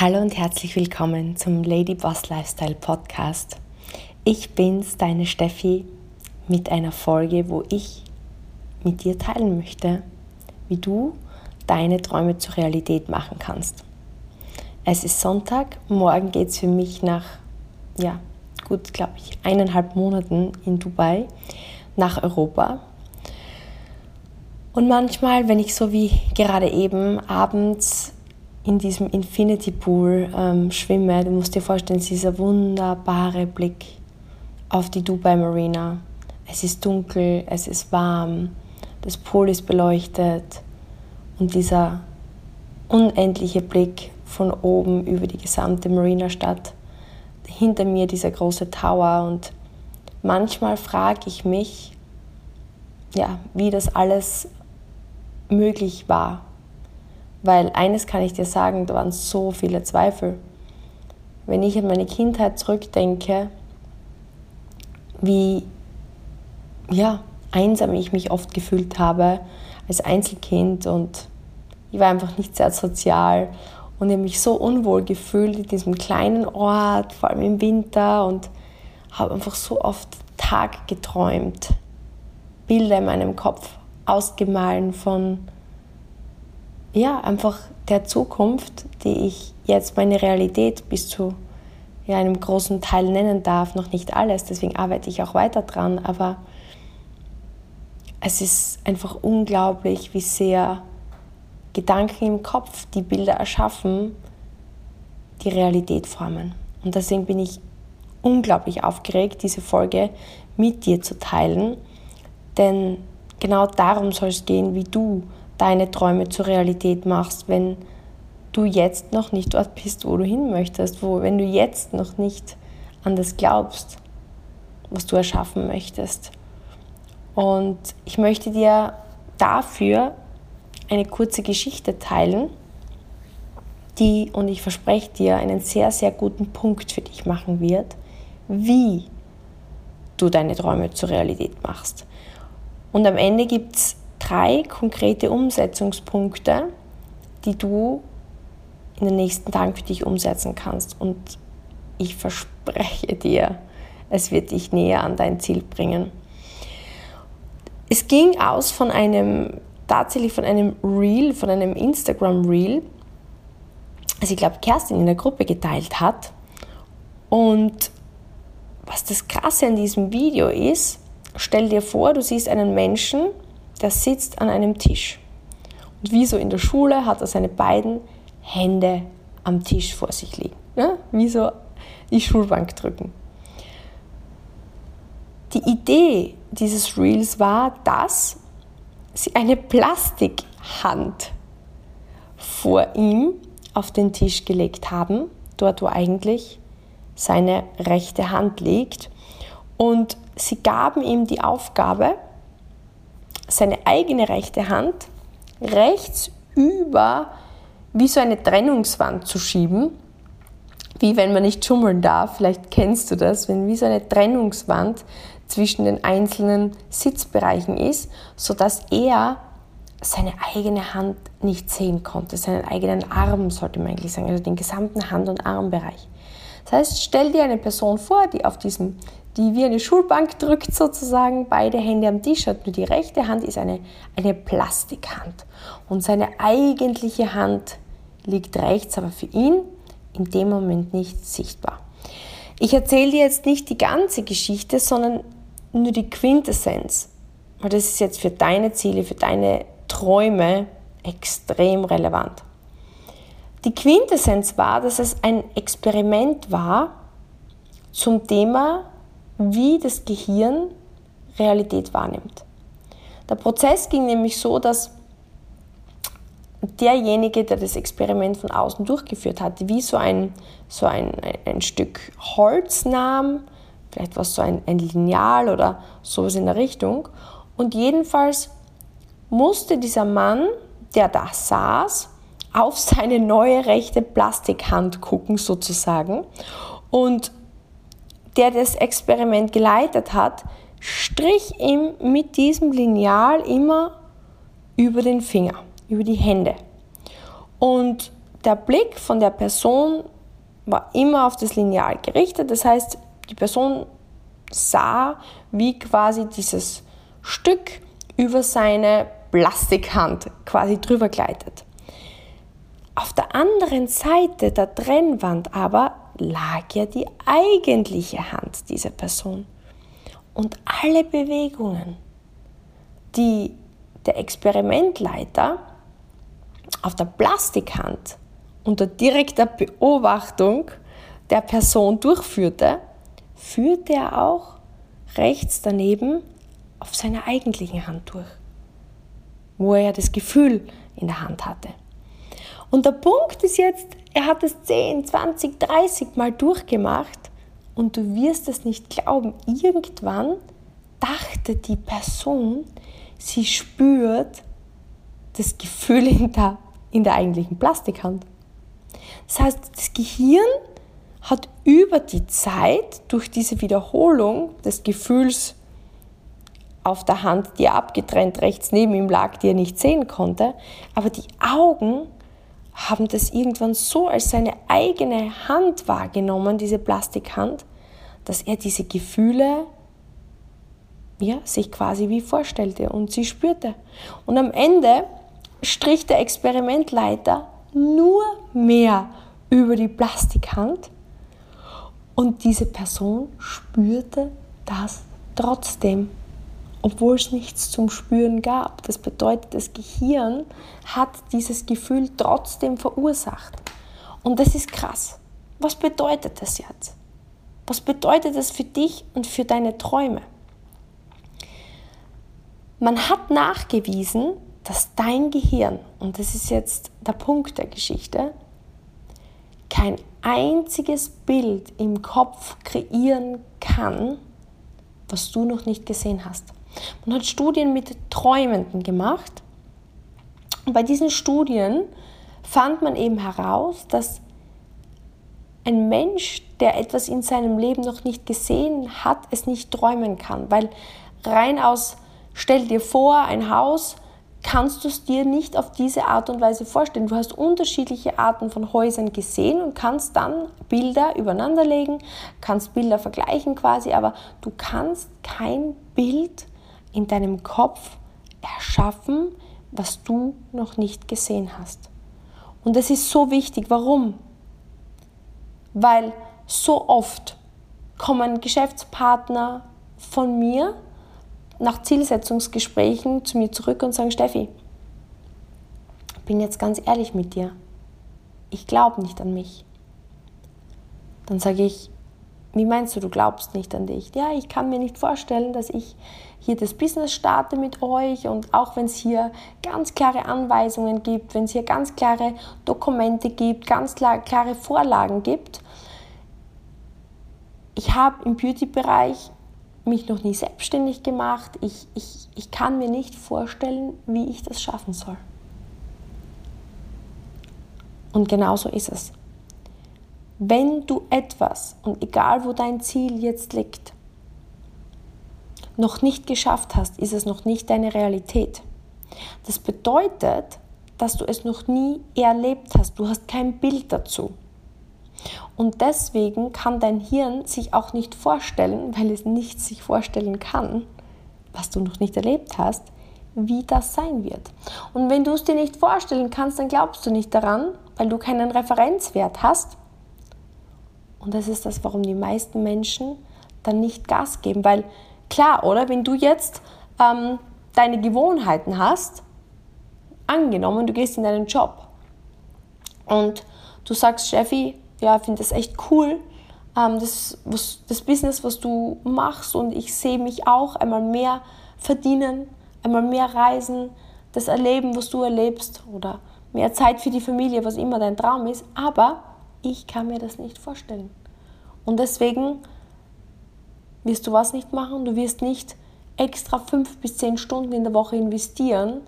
Hallo und herzlich willkommen zum Lady Boss Lifestyle Podcast. Ich bin's, deine Steffi, mit einer Folge, wo ich mit dir teilen möchte, wie du deine Träume zur Realität machen kannst. Es ist Sonntag, morgen geht es für mich nach, ja, gut, glaube ich, eineinhalb Monaten in Dubai nach Europa. Und manchmal, wenn ich so wie gerade eben abends in diesem Infinity Pool ähm, schwimme, du musst dir vorstellen, dieser wunderbare Blick auf die Dubai Marina. Es ist dunkel, es ist warm, das Pool ist beleuchtet und dieser unendliche Blick von oben über die gesamte Marina-Stadt. Hinter mir dieser große Tower und manchmal frage ich mich, ja, wie das alles möglich war weil eines kann ich dir sagen, da waren so viele Zweifel. Wenn ich an meine Kindheit zurückdenke, wie ja, einsam ich mich oft gefühlt habe als Einzelkind und ich war einfach nicht sehr sozial und ich habe mich so unwohl gefühlt in diesem kleinen Ort, vor allem im Winter und habe einfach so oft Tag geträumt, Bilder in meinem Kopf ausgemahlen von ja, einfach der Zukunft, die ich jetzt meine Realität bis zu ja, einem großen Teil nennen darf, noch nicht alles, deswegen arbeite ich auch weiter dran, aber es ist einfach unglaublich, wie sehr Gedanken im Kopf, die Bilder erschaffen, die Realität formen. Und deswegen bin ich unglaublich aufgeregt, diese Folge mit dir zu teilen, denn genau darum soll es gehen, wie du deine Träume zur Realität machst, wenn du jetzt noch nicht dort bist, wo du hin möchtest, wo, wenn du jetzt noch nicht an das glaubst, was du erschaffen möchtest. Und ich möchte dir dafür eine kurze Geschichte teilen, die, und ich verspreche dir, einen sehr, sehr guten Punkt für dich machen wird, wie du deine Träume zur Realität machst. Und am Ende gibt es drei konkrete Umsetzungspunkte, die du in den nächsten Tagen für dich umsetzen kannst. Und ich verspreche dir, es wird dich näher an dein Ziel bringen. Es ging aus von einem, tatsächlich von einem Reel, von einem Instagram Reel, das ich glaube Kerstin in der Gruppe geteilt hat. Und was das Krasse an diesem Video ist, stell dir vor, du siehst einen Menschen, der sitzt an einem Tisch. Und wie so in der Schule hat er seine beiden Hände am Tisch vor sich liegen. Ja? Wie so die Schulbank drücken. Die Idee dieses Reels war, dass sie eine Plastikhand vor ihm auf den Tisch gelegt haben, dort wo eigentlich seine rechte Hand liegt. Und sie gaben ihm die Aufgabe, seine eigene rechte Hand rechts über wie so eine Trennungswand zu schieben, wie wenn man nicht schummeln darf, vielleicht kennst du das, wenn wie so eine Trennungswand zwischen den einzelnen Sitzbereichen ist, sodass er seine eigene Hand nicht sehen konnte, seinen eigenen Arm sollte man eigentlich sagen, also den gesamten Hand- und Armbereich. Das heißt, stell dir eine Person vor, die auf diesem die wie eine Schulbank drückt sozusagen, beide Hände am Tisch hat. Nur die rechte Hand ist eine, eine Plastikhand. Und seine eigentliche Hand liegt rechts, aber für ihn in dem Moment nicht sichtbar. Ich erzähle dir jetzt nicht die ganze Geschichte, sondern nur die Quintessenz. Weil das ist jetzt für deine Ziele, für deine Träume extrem relevant. Die Quintessenz war, dass es ein Experiment war zum Thema wie das Gehirn Realität wahrnimmt. Der Prozess ging nämlich so, dass derjenige, der das Experiment von außen durchgeführt hatte, wie so ein, so ein, ein Stück Holz nahm, vielleicht was so ein, ein Lineal oder sowas in der Richtung. Und jedenfalls musste dieser Mann, der da saß, auf seine neue rechte Plastikhand gucken sozusagen und der das Experiment geleitet hat, strich ihm mit diesem Lineal immer über den Finger, über die Hände. Und der Blick von der Person war immer auf das Lineal gerichtet. Das heißt, die Person sah, wie quasi dieses Stück über seine Plastikhand quasi drüber gleitet. Auf der anderen Seite der Trennwand aber lag ja die eigentliche Hand dieser Person. Und alle Bewegungen, die der Experimentleiter auf der Plastikhand unter direkter Beobachtung der Person durchführte, führte er auch rechts daneben auf seiner eigentlichen Hand durch, wo er das Gefühl in der Hand hatte. Und der Punkt ist jetzt, er hat es 10, 20, 30 Mal durchgemacht und du wirst es nicht glauben, irgendwann dachte die Person, sie spürt das Gefühl in der, in der eigentlichen Plastikhand. Das heißt, das Gehirn hat über die Zeit durch diese Wiederholung des Gefühls auf der Hand, die er abgetrennt rechts neben ihm lag, die er nicht sehen konnte, aber die Augen haben das irgendwann so als seine eigene Hand wahrgenommen, diese Plastikhand, dass er diese Gefühle ja, sich quasi wie vorstellte und sie spürte. Und am Ende strich der Experimentleiter nur mehr über die Plastikhand und diese Person spürte das trotzdem, obwohl es nichts zum Spüren gab. Das bedeutet, das Gehirn hat dieses Gefühl trotzdem verursacht. Und das ist krass. Was bedeutet das jetzt? Was bedeutet das für dich und für deine Träume? Man hat nachgewiesen, dass dein Gehirn, und das ist jetzt der Punkt der Geschichte, kein einziges Bild im Kopf kreieren kann, was du noch nicht gesehen hast. Man hat Studien mit Träumenden gemacht und bei diesen Studien fand man eben heraus, dass ein Mensch, der etwas in seinem Leben noch nicht gesehen hat, es nicht träumen kann, weil rein aus, stell dir vor, ein Haus, kannst du es dir nicht auf diese Art und Weise vorstellen. Du hast unterschiedliche Arten von Häusern gesehen und kannst dann Bilder übereinanderlegen, kannst Bilder vergleichen quasi, aber du kannst kein Bild in deinem Kopf erschaffen, was du noch nicht gesehen hast. Und das ist so wichtig. Warum? Weil so oft kommen Geschäftspartner von mir nach Zielsetzungsgesprächen zu mir zurück und sagen, Steffi, bin jetzt ganz ehrlich mit dir, ich glaube nicht an mich. Dann sage ich, wie meinst du, du glaubst nicht an dich? Ja, ich kann mir nicht vorstellen, dass ich hier das Business starte mit euch und auch wenn es hier ganz klare Anweisungen gibt, wenn es hier ganz klare Dokumente gibt, ganz klare Vorlagen gibt. Ich habe im Beauty-Bereich mich noch nie selbstständig gemacht. Ich, ich, ich kann mir nicht vorstellen, wie ich das schaffen soll. Und genau so ist es. Wenn du etwas, und egal wo dein Ziel jetzt liegt, noch nicht geschafft hast, ist es noch nicht deine Realität. Das bedeutet, dass du es noch nie erlebt hast. Du hast kein Bild dazu. Und deswegen kann dein Hirn sich auch nicht vorstellen, weil es nicht sich vorstellen kann, was du noch nicht erlebt hast, wie das sein wird. Und wenn du es dir nicht vorstellen kannst, dann glaubst du nicht daran, weil du keinen Referenzwert hast. Und das ist das, warum die meisten Menschen dann nicht Gas geben. Weil klar, oder? Wenn du jetzt ähm, deine Gewohnheiten hast, angenommen, du gehst in deinen Job und du sagst, Cheffi, ja, finde das echt cool, ähm, das, was, das Business, was du machst und ich sehe mich auch einmal mehr verdienen, einmal mehr reisen, das erleben, was du erlebst oder mehr Zeit für die Familie, was immer dein Traum ist, aber ich kann mir das nicht vorstellen. Und deswegen wirst du was nicht machen, du wirst nicht extra fünf bis zehn Stunden in der Woche investieren,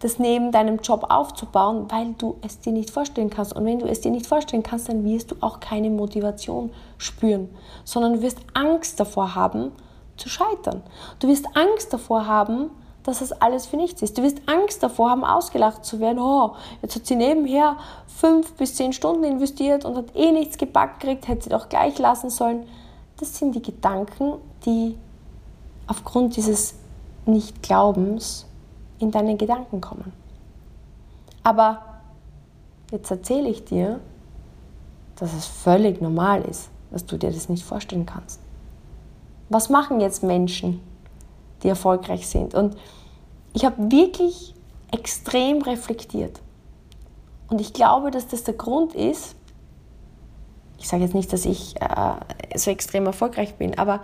das neben deinem Job aufzubauen, weil du es dir nicht vorstellen kannst. Und wenn du es dir nicht vorstellen kannst, dann wirst du auch keine Motivation spüren, sondern du wirst Angst davor haben, zu scheitern. Du wirst Angst davor haben, dass das alles für nichts ist. Du wirst Angst davor haben, ausgelacht zu werden. Oh, jetzt hat sie nebenher fünf bis zehn Stunden investiert und hat eh nichts gepackt gekriegt, hätte sie doch gleich lassen sollen. Das sind die Gedanken, die aufgrund dieses Nicht-Glaubens in deine Gedanken kommen. Aber jetzt erzähle ich dir, dass es völlig normal ist, dass du dir das nicht vorstellen kannst. Was machen jetzt Menschen, die erfolgreich sind? Und ich habe wirklich extrem reflektiert. Und ich glaube, dass das der Grund ist, ich sage jetzt nicht, dass ich äh, so extrem erfolgreich bin, aber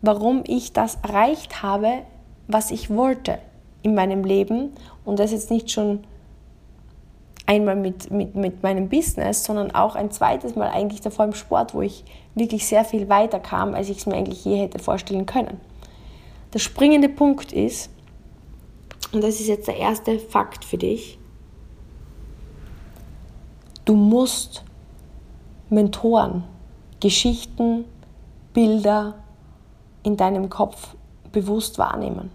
warum ich das erreicht habe, was ich wollte in meinem Leben und das jetzt nicht schon einmal mit, mit, mit meinem Business, sondern auch ein zweites Mal eigentlich davor im Sport, wo ich wirklich sehr viel weiter kam, als ich es mir eigentlich je hätte vorstellen können. Der springende Punkt ist, und das ist jetzt der erste Fakt für dich, du musst Mentoren, Geschichten, Bilder in deinem Kopf bewusst wahrnehmen.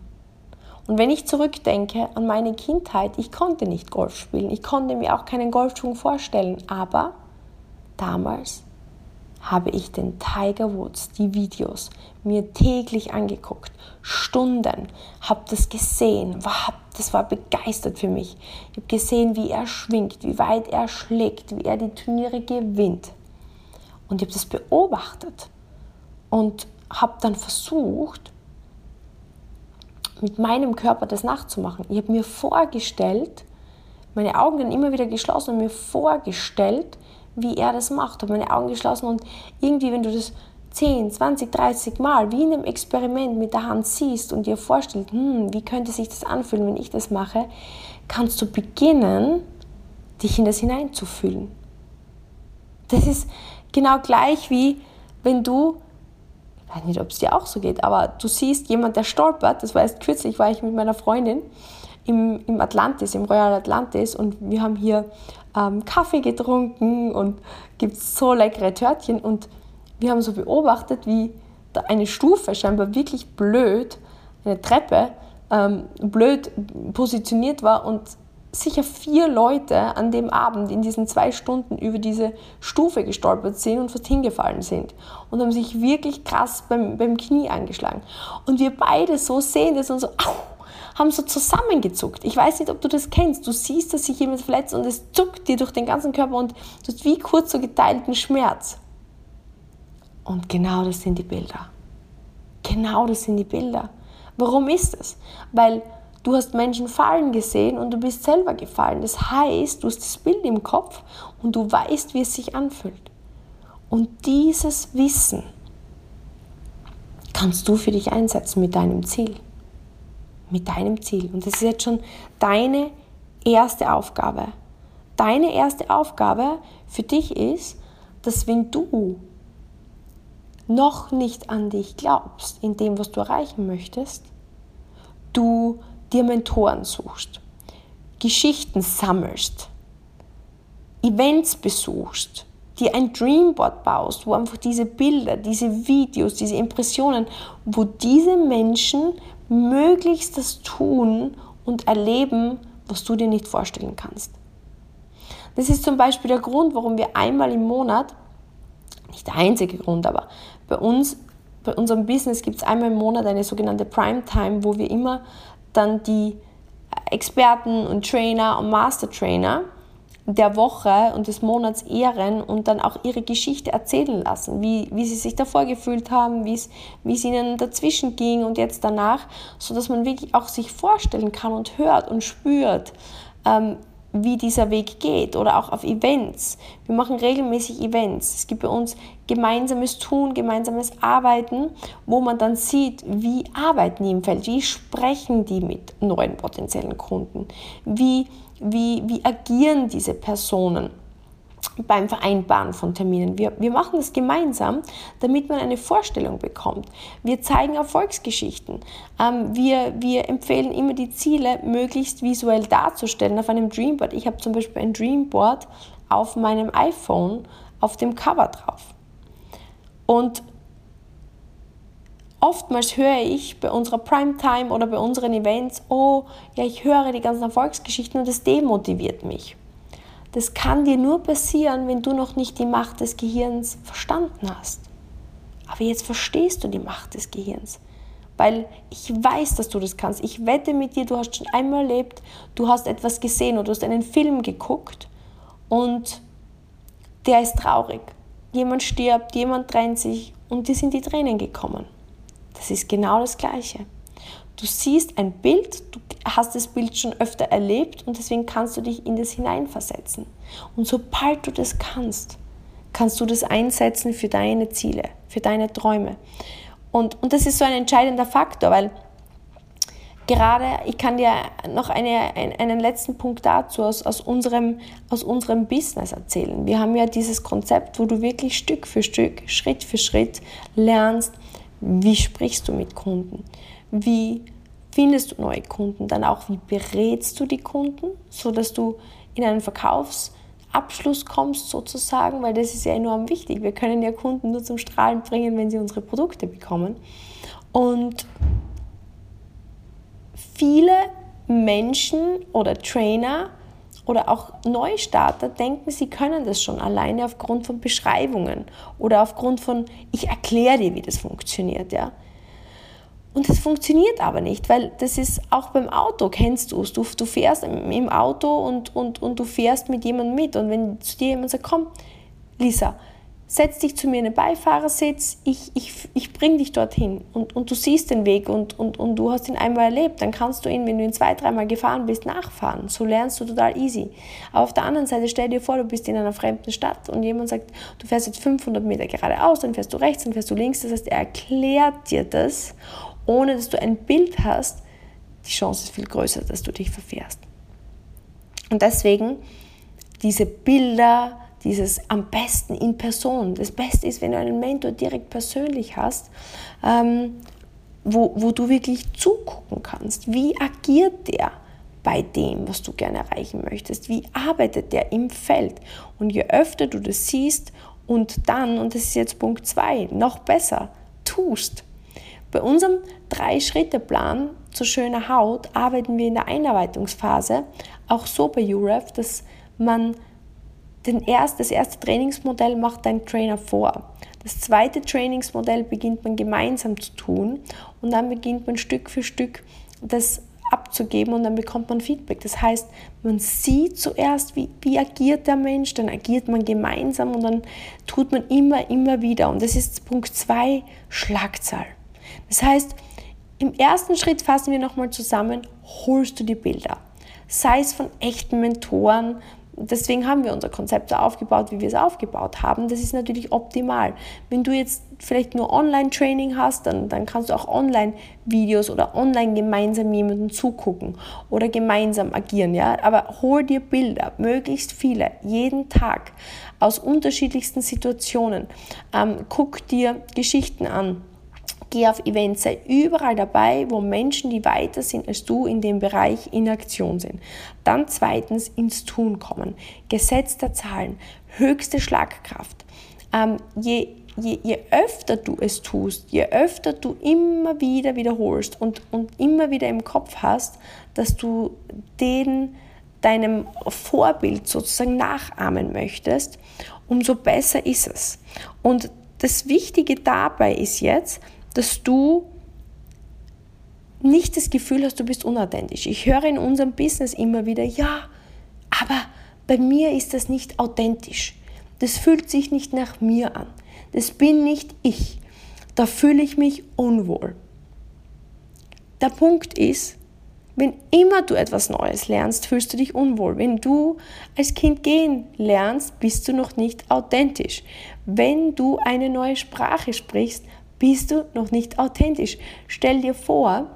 Und wenn ich zurückdenke an meine Kindheit, ich konnte nicht Golf spielen, ich konnte mir auch keinen Golfschwung vorstellen, aber damals habe ich den Tiger Woods, die Videos, mir täglich angeguckt, Stunden, habe das gesehen, war, das war begeistert für mich. Ich habe gesehen, wie er schwingt, wie weit er schlägt, wie er die Turniere gewinnt. Und ich habe das beobachtet und habe dann versucht, mit meinem Körper das nachzumachen. Ich habe mir vorgestellt, meine Augen dann immer wieder geschlossen und mir vorgestellt, wie er das macht. Habe meine Augen geschlossen und irgendwie, wenn du das 10, 20, 30 Mal wie in einem Experiment mit der Hand siehst und dir vorstellst, hm, wie könnte sich das anfühlen, wenn ich das mache, kannst du beginnen, dich in das hineinzufühlen. Das ist genau gleich wie wenn du ich weiß nicht, ob es dir auch so geht, aber du siehst jemand, der stolpert. Das war erst kürzlich, war ich mit meiner Freundin im, im Atlantis, im Royal Atlantis und wir haben hier ähm, Kaffee getrunken und gibt so leckere Törtchen und wir haben so beobachtet, wie da eine Stufe scheinbar wirklich blöd, eine Treppe ähm, blöd positioniert war und sicher vier Leute an dem Abend in diesen zwei Stunden über diese Stufe gestolpert sind und fast hingefallen sind und haben sich wirklich krass beim, beim Knie angeschlagen. Und wir beide so sehen das und so, au, haben so zusammengezuckt. Ich weiß nicht, ob du das kennst. Du siehst, dass sich jemand verletzt und es zuckt dir durch den ganzen Körper und du hast wie kurz so geteilten Schmerz. Und genau das sind die Bilder. Genau das sind die Bilder. Warum ist das? Weil Du hast Menschen fallen gesehen und du bist selber gefallen. Das heißt, du hast das Bild im Kopf und du weißt, wie es sich anfühlt. Und dieses Wissen kannst du für dich einsetzen mit deinem Ziel. Mit deinem Ziel. Und das ist jetzt schon deine erste Aufgabe. Deine erste Aufgabe für dich ist, dass wenn du noch nicht an dich glaubst, in dem, was du erreichen möchtest, du dir Mentoren suchst, Geschichten sammelst, Events besuchst, dir ein Dreamboard baust, wo einfach diese Bilder, diese Videos, diese Impressionen, wo diese Menschen möglichst das tun und erleben, was du dir nicht vorstellen kannst. Das ist zum Beispiel der Grund, warum wir einmal im Monat, nicht der einzige Grund, aber bei uns, bei unserem Business gibt es einmal im Monat eine sogenannte Primetime, wo wir immer dann die Experten und Trainer und Master Trainer der Woche und des Monats ehren und dann auch ihre Geschichte erzählen lassen, wie, wie sie sich davor gefühlt haben, wie es, ihnen dazwischen ging und jetzt danach, sodass man wirklich auch sich vorstellen kann und hört und spürt, ähm, wie dieser Weg geht oder auch auf Events. Wir machen regelmäßig Events. Es gibt bei uns gemeinsames Tun, gemeinsames Arbeiten, wo man dann sieht, wie arbeiten die im Feld, wie sprechen die mit neuen potenziellen Kunden, wie, wie, wie agieren diese Personen beim Vereinbaren von Terminen. Wir, wir machen das gemeinsam, damit man eine Vorstellung bekommt. Wir zeigen Erfolgsgeschichten. Ähm, wir, wir empfehlen immer die Ziele möglichst visuell darzustellen auf einem Dreamboard. Ich habe zum Beispiel ein Dreamboard auf meinem iPhone auf dem Cover drauf. Und oftmals höre ich bei unserer Primetime oder bei unseren Events, oh, ja, ich höre die ganzen Erfolgsgeschichten und das demotiviert mich. Das kann dir nur passieren, wenn du noch nicht die Macht des Gehirns verstanden hast. Aber jetzt verstehst du die Macht des Gehirns. Weil ich weiß, dass du das kannst. Ich wette mit dir, du hast schon einmal erlebt, du hast etwas gesehen oder du hast einen Film geguckt und der ist traurig. Jemand stirbt, jemand trennt sich und dir sind die Tränen gekommen. Das ist genau das Gleiche. Du siehst ein Bild, du hast das Bild schon öfter erlebt und deswegen kannst du dich in das hineinversetzen. Und sobald du das kannst, kannst du das einsetzen für deine Ziele, für deine Träume. Und, und das ist so ein entscheidender Faktor, weil gerade, ich kann dir noch eine, einen letzten Punkt dazu aus, aus, unserem, aus unserem Business erzählen. Wir haben ja dieses Konzept, wo du wirklich Stück für Stück, Schritt für Schritt lernst, wie sprichst du mit Kunden, wie findest du neue Kunden, dann auch wie berätst du die Kunden, sodass du in einen Verkaufs- Abschluss kommst sozusagen, weil das ist ja enorm wichtig. Wir können ja Kunden nur zum Strahlen bringen, wenn sie unsere Produkte bekommen. Und viele Menschen oder Trainer oder auch Neustarter denken, sie können das schon alleine aufgrund von Beschreibungen oder aufgrund von, ich erkläre dir, wie das funktioniert. Ja? Und das funktioniert aber nicht, weil das ist auch beim Auto, kennst du es. Du, du fährst im Auto und, und, und du fährst mit jemandem mit. Und wenn zu dir jemand sagt, komm, Lisa, setz dich zu mir in den Beifahrersitz, ich, ich, ich bring dich dorthin. Und, und du siehst den Weg und, und, und du hast ihn einmal erlebt, dann kannst du ihn, wenn du ihn zwei, dreimal gefahren bist, nachfahren. So lernst du total easy. Aber auf der anderen Seite, stell dir vor, du bist in einer fremden Stadt und jemand sagt, du fährst jetzt 500 Meter geradeaus, dann fährst du rechts, dann fährst du links. Das heißt, er erklärt dir das ohne dass du ein Bild hast, die Chance ist viel größer, dass du dich verfährst. Und deswegen diese Bilder, dieses am besten in Person. Das Beste ist, wenn du einen Mentor direkt persönlich hast, ähm, wo, wo du wirklich zugucken kannst. Wie agiert der bei dem, was du gerne erreichen möchtest? Wie arbeitet der im Feld? Und je öfter du das siehst und dann, und das ist jetzt Punkt 2, noch besser, tust, bei unserem Drei-Schritte-Plan zu schöner Haut arbeiten wir in der Einarbeitungsphase auch so bei UREF, dass man den erst, das erste Trainingsmodell macht dein Trainer vor. Das zweite Trainingsmodell beginnt man gemeinsam zu tun und dann beginnt man Stück für Stück das abzugeben und dann bekommt man Feedback. Das heißt, man sieht zuerst, wie, wie agiert der Mensch, dann agiert man gemeinsam und dann tut man immer, immer wieder. Und das ist Punkt 2, Schlagzahl. Das heißt, im ersten Schritt fassen wir nochmal zusammen, holst du die Bilder. Sei es von echten Mentoren, deswegen haben wir unser Konzept so aufgebaut, wie wir es aufgebaut haben. Das ist natürlich optimal. Wenn du jetzt vielleicht nur Online-Training hast, dann, dann kannst du auch Online-Videos oder online gemeinsam jemanden zugucken oder gemeinsam agieren. Ja? Aber hol dir Bilder, möglichst viele, jeden Tag aus unterschiedlichsten Situationen. Ähm, guck dir Geschichten an Geh auf Events, sei überall dabei, wo Menschen, die weiter sind als du in dem Bereich, in Aktion sind. Dann zweitens ins Tun kommen. Gesetz der Zahlen, höchste Schlagkraft. Ähm, je, je, je öfter du es tust, je öfter du immer wieder wiederholst und, und immer wieder im Kopf hast, dass du den deinem Vorbild sozusagen nachahmen möchtest, umso besser ist es. Und das Wichtige dabei ist jetzt, dass du nicht das Gefühl hast, du bist unauthentisch. Ich höre in unserem Business immer wieder, ja, aber bei mir ist das nicht authentisch. Das fühlt sich nicht nach mir an. Das bin nicht ich. Da fühle ich mich unwohl. Der Punkt ist, wenn immer du etwas Neues lernst, fühlst du dich unwohl. Wenn du als Kind gehen lernst, bist du noch nicht authentisch. Wenn du eine neue Sprache sprichst, bist du noch nicht authentisch. Stell dir vor,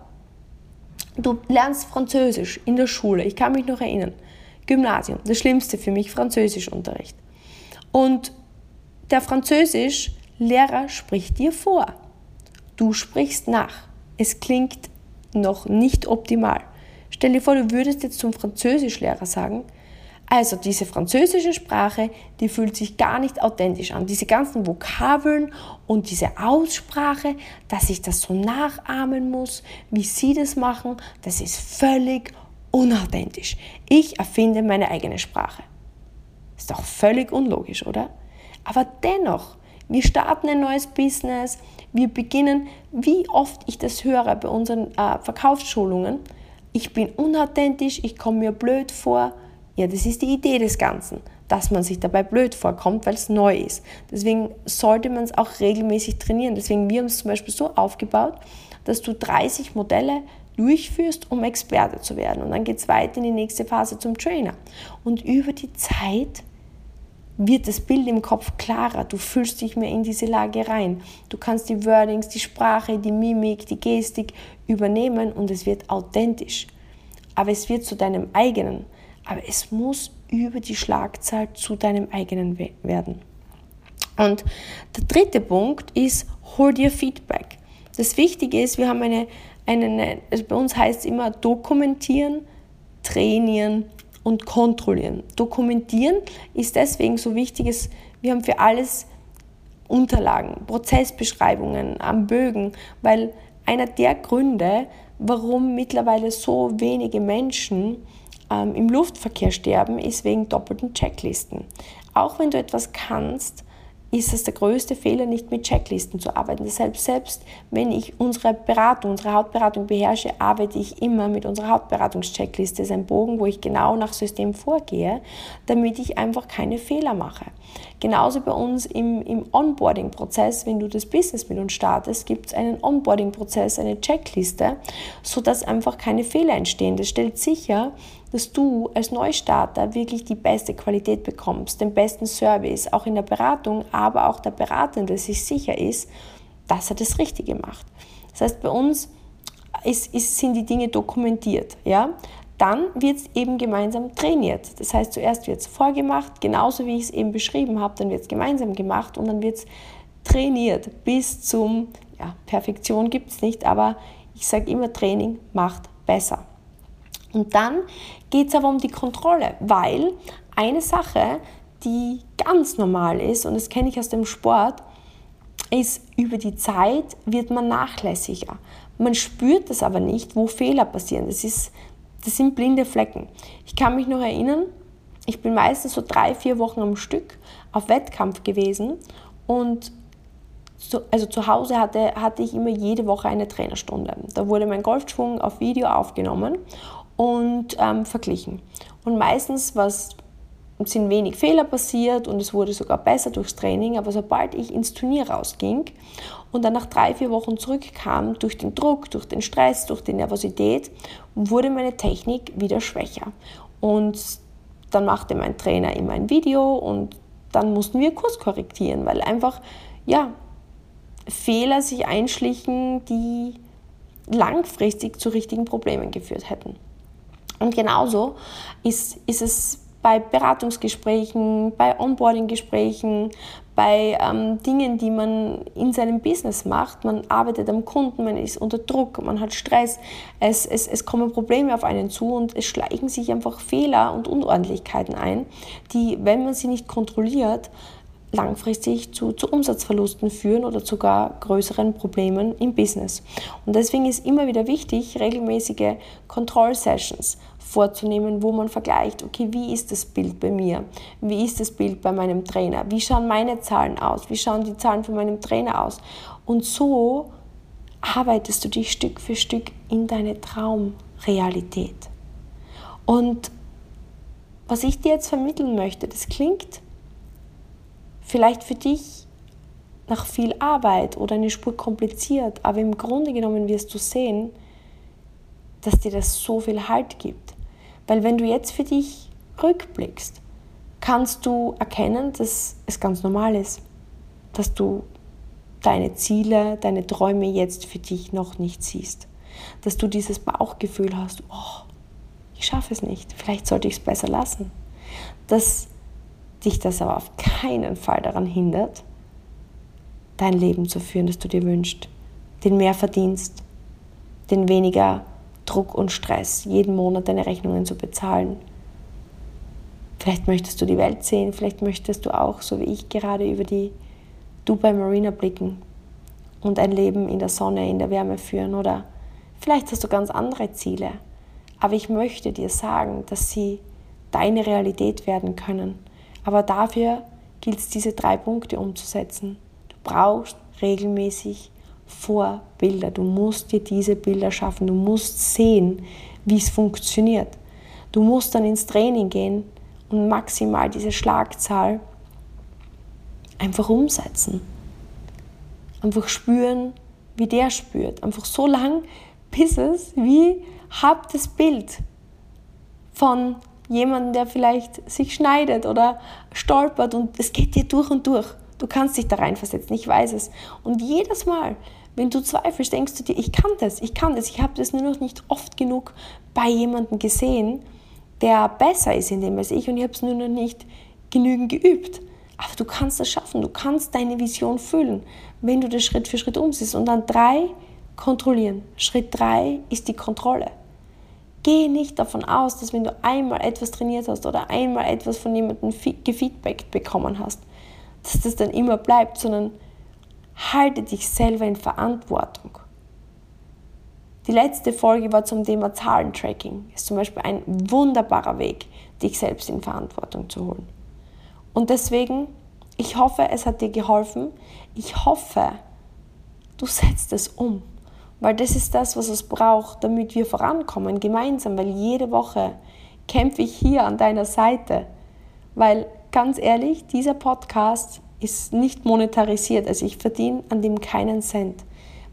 du lernst Französisch in der Schule. Ich kann mich noch erinnern. Gymnasium, das Schlimmste für mich, Französischunterricht. Und der Französischlehrer spricht dir vor. Du sprichst nach. Es klingt noch nicht optimal. Stell dir vor, du würdest jetzt zum Französischlehrer sagen, Also diese französische Sprache, die fühlt sich gar nicht authentisch an. Diese ganzen Vokabeln und diese Aussprache, dass ich das so nachahmen muss, wie sie das machen, das ist völlig unauthentisch. Ich erfinde meine eigene Sprache. Ist doch völlig unlogisch, oder? Aber dennoch, wir starten ein neues Business, wir beginnen, wie oft ich das höre bei unseren äh, Verkaufsschulungen, ich bin unauthentisch, ich komme mir blöd vor, ja, das ist die Idee des Ganzen, dass man sich dabei blöd vorkommt, weil es neu ist. Deswegen sollte man es auch regelmäßig trainieren. Deswegen wir haben es zum Beispiel so aufgebaut, dass du 30 Modelle durchführst, um Experte zu werden. Und dann geht es weiter in die nächste Phase zum Trainer. Und über die Zeit wird das Bild im Kopf klarer. Du fühlst dich mehr in diese Lage rein. Du kannst die Wordings, die Sprache, die Mimik, die Gestik übernehmen und es wird authentisch. Aber es wird zu deinem eigenen aber es muss über die Schlagzahl zu deinem eigenen werden. Und der dritte Punkt ist, hol dir Feedback. Das Wichtige ist, wir haben eine, eine also bei uns heißt es immer dokumentieren, trainieren und kontrollieren. Dokumentieren ist deswegen so wichtig, dass wir haben für alles Unterlagen, Prozessbeschreibungen am Bögen, weil einer der Gründe, warum mittlerweile so wenige Menschen ähm, im Luftverkehr sterben, ist wegen doppelten Checklisten. Auch wenn du etwas kannst, ist es der größte Fehler, nicht mit Checklisten zu arbeiten. Deshalb selbst, wenn ich unsere Beratung, unsere Hautberatung beherrsche, arbeite ich immer mit unserer Hautberatungscheckliste. Das ist ein Bogen, wo ich genau nach System vorgehe, damit ich einfach keine Fehler mache. Genauso bei uns im, im Onboarding-Prozess, wenn du das Business mit uns startest, gibt es einen Onboarding-Prozess, eine Checkliste, sodass einfach keine Fehler entstehen. Das stellt sicher, dass du als Neustarter wirklich die beste Qualität bekommst, den besten Service, auch in der Beratung, aber auch der Beratende sich sicher ist, dass er das Richtige macht. Das heißt, bei uns ist, ist, sind die Dinge dokumentiert. Ja? Dann wird es eben gemeinsam trainiert. Das heißt, zuerst wird es vorgemacht, genauso wie ich es eben beschrieben habe, dann wird es gemeinsam gemacht und dann wird es trainiert bis zum, ja, Perfektion gibt es nicht, aber ich sage immer, Training macht besser. Und dann geht es aber um die Kontrolle, weil eine Sache, die ganz normal ist, und das kenne ich aus dem Sport, ist, über die Zeit wird man nachlässiger. Man spürt das aber nicht, wo Fehler passieren. Das, ist, das sind blinde Flecken. Ich kann mich noch erinnern, ich bin meistens so drei, vier Wochen am Stück auf Wettkampf gewesen und so, also zu Hause hatte, hatte ich immer jede Woche eine Trainerstunde. Da wurde mein Golfschwung auf Video aufgenommen und ähm, verglichen. Und meistens was, sind wenig Fehler passiert und es wurde sogar besser durchs Training, aber sobald ich ins Turnier rausging und dann nach drei, vier Wochen zurückkam, durch den Druck, durch den Stress, durch die Nervosität, wurde meine Technik wieder schwächer. Und dann machte mein Trainer immer ein Video und dann mussten wir Kurs korrigieren, weil einfach, ja, Fehler sich einschlichen, die langfristig zu richtigen Problemen geführt hätten. Und genauso ist, ist es bei Beratungsgesprächen, bei Onboarding-Gesprächen, bei ähm, Dingen, die man in seinem Business macht. Man arbeitet am Kunden, man ist unter Druck, man hat Stress, es, es, es kommen Probleme auf einen zu und es schleichen sich einfach Fehler und Unordentlichkeiten ein, die, wenn man sie nicht kontrolliert, langfristig zu, zu Umsatzverlusten führen oder sogar größeren Problemen im Business. Und deswegen ist immer wieder wichtig, regelmäßige Kontrollsessions vorzunehmen, wo man vergleicht, okay, wie ist das Bild bei mir? Wie ist das Bild bei meinem Trainer? Wie schauen meine Zahlen aus? Wie schauen die Zahlen von meinem Trainer aus? Und so arbeitest du dich Stück für Stück in deine Traumrealität. Und was ich dir jetzt vermitteln möchte, das klingt vielleicht für dich nach viel Arbeit oder eine Spur kompliziert, aber im Grunde genommen wirst du sehen, dass dir das so viel Halt gibt. Weil wenn du jetzt für dich rückblickst, kannst du erkennen, dass es ganz normal ist, dass du deine Ziele, deine Träume jetzt für dich noch nicht siehst. Dass du dieses Bauchgefühl hast, oh, ich schaffe es nicht, vielleicht sollte ich es besser lassen. Dass dich das aber auf keinen Fall daran hindert, dein Leben zu führen, das du dir wünschst, den mehr verdienst, den weniger Druck und Stress, jeden Monat deine Rechnungen zu bezahlen, Vielleicht möchtest du die Welt sehen, vielleicht möchtest du auch, so wie ich gerade, über die Dubai Marina blicken und ein Leben in der Sonne, in der Wärme führen oder vielleicht hast du ganz andere Ziele. Aber ich möchte dir sagen, dass sie deine Realität werden können. Aber dafür gilt es, diese drei Punkte umzusetzen. Du brauchst regelmäßig Vorbilder. Du musst dir diese Bilder schaffen. Du musst sehen, wie es funktioniert. Du musst dann ins Training gehen und maximal diese Schlagzahl einfach umsetzen. Einfach spüren, wie der spürt. Einfach so lang, bis es wie habt das Bild von jemandem, der vielleicht sich schneidet oder stolpert und es geht dir durch und durch. Du kannst dich da reinversetzen, ich weiß es. Und jedes Mal, wenn du zweifelst, denkst du dir, ich kann das, ich kann das. Ich habe das nur noch nicht oft genug bei jemandem gesehen, der besser ist in dem als ich und ich habe es nur noch nicht genügend geübt. Aber du kannst das schaffen, du kannst deine Vision füllen, wenn du das Schritt für Schritt umsetzt. Und dann drei, kontrollieren. Schritt drei ist die Kontrolle. Geh nicht davon aus, dass wenn du einmal etwas trainiert hast oder einmal etwas von jemandem gefeedbackt bekommen hast, dass das dann immer bleibt, sondern halte dich selber in Verantwortung. Die letzte Folge war zum Thema Zahlentracking. Ist zum Beispiel ein wunderbarer Weg, dich selbst in Verantwortung zu holen. Und deswegen, ich hoffe, es hat dir geholfen. Ich hoffe, du setzt es um. Weil das ist das, was es braucht, damit wir vorankommen, gemeinsam. Weil jede Woche kämpfe ich hier an deiner Seite. Weil ganz ehrlich, dieser Podcast ist nicht monetarisiert. Also ich verdiene an dem keinen Cent.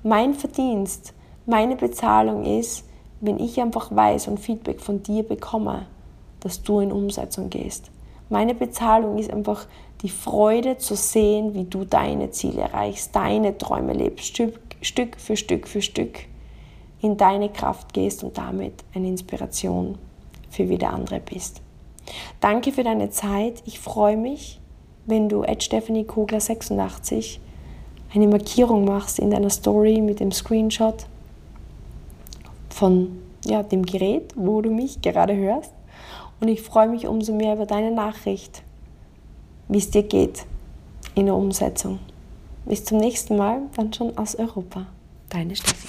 Mein Verdienst, meine Bezahlung ist, wenn ich einfach weiß und Feedback von dir bekomme, dass du in Umsetzung gehst. Meine Bezahlung ist einfach die Freude zu sehen, wie du deine Ziele erreichst, deine Träume lebst, Stück, Stück für Stück für Stück in deine Kraft gehst und damit eine Inspiration für wieder andere bist. Danke für deine Zeit. Ich freue mich, wenn du Stephanie Kogler 86 eine Markierung machst in deiner Story mit dem Screenshot von ja, dem Gerät, wo du mich gerade hörst. Und ich freue mich umso mehr über deine Nachricht, wie es dir geht in der Umsetzung. Bis zum nächsten Mal, dann schon aus Europa. Deine Steffi.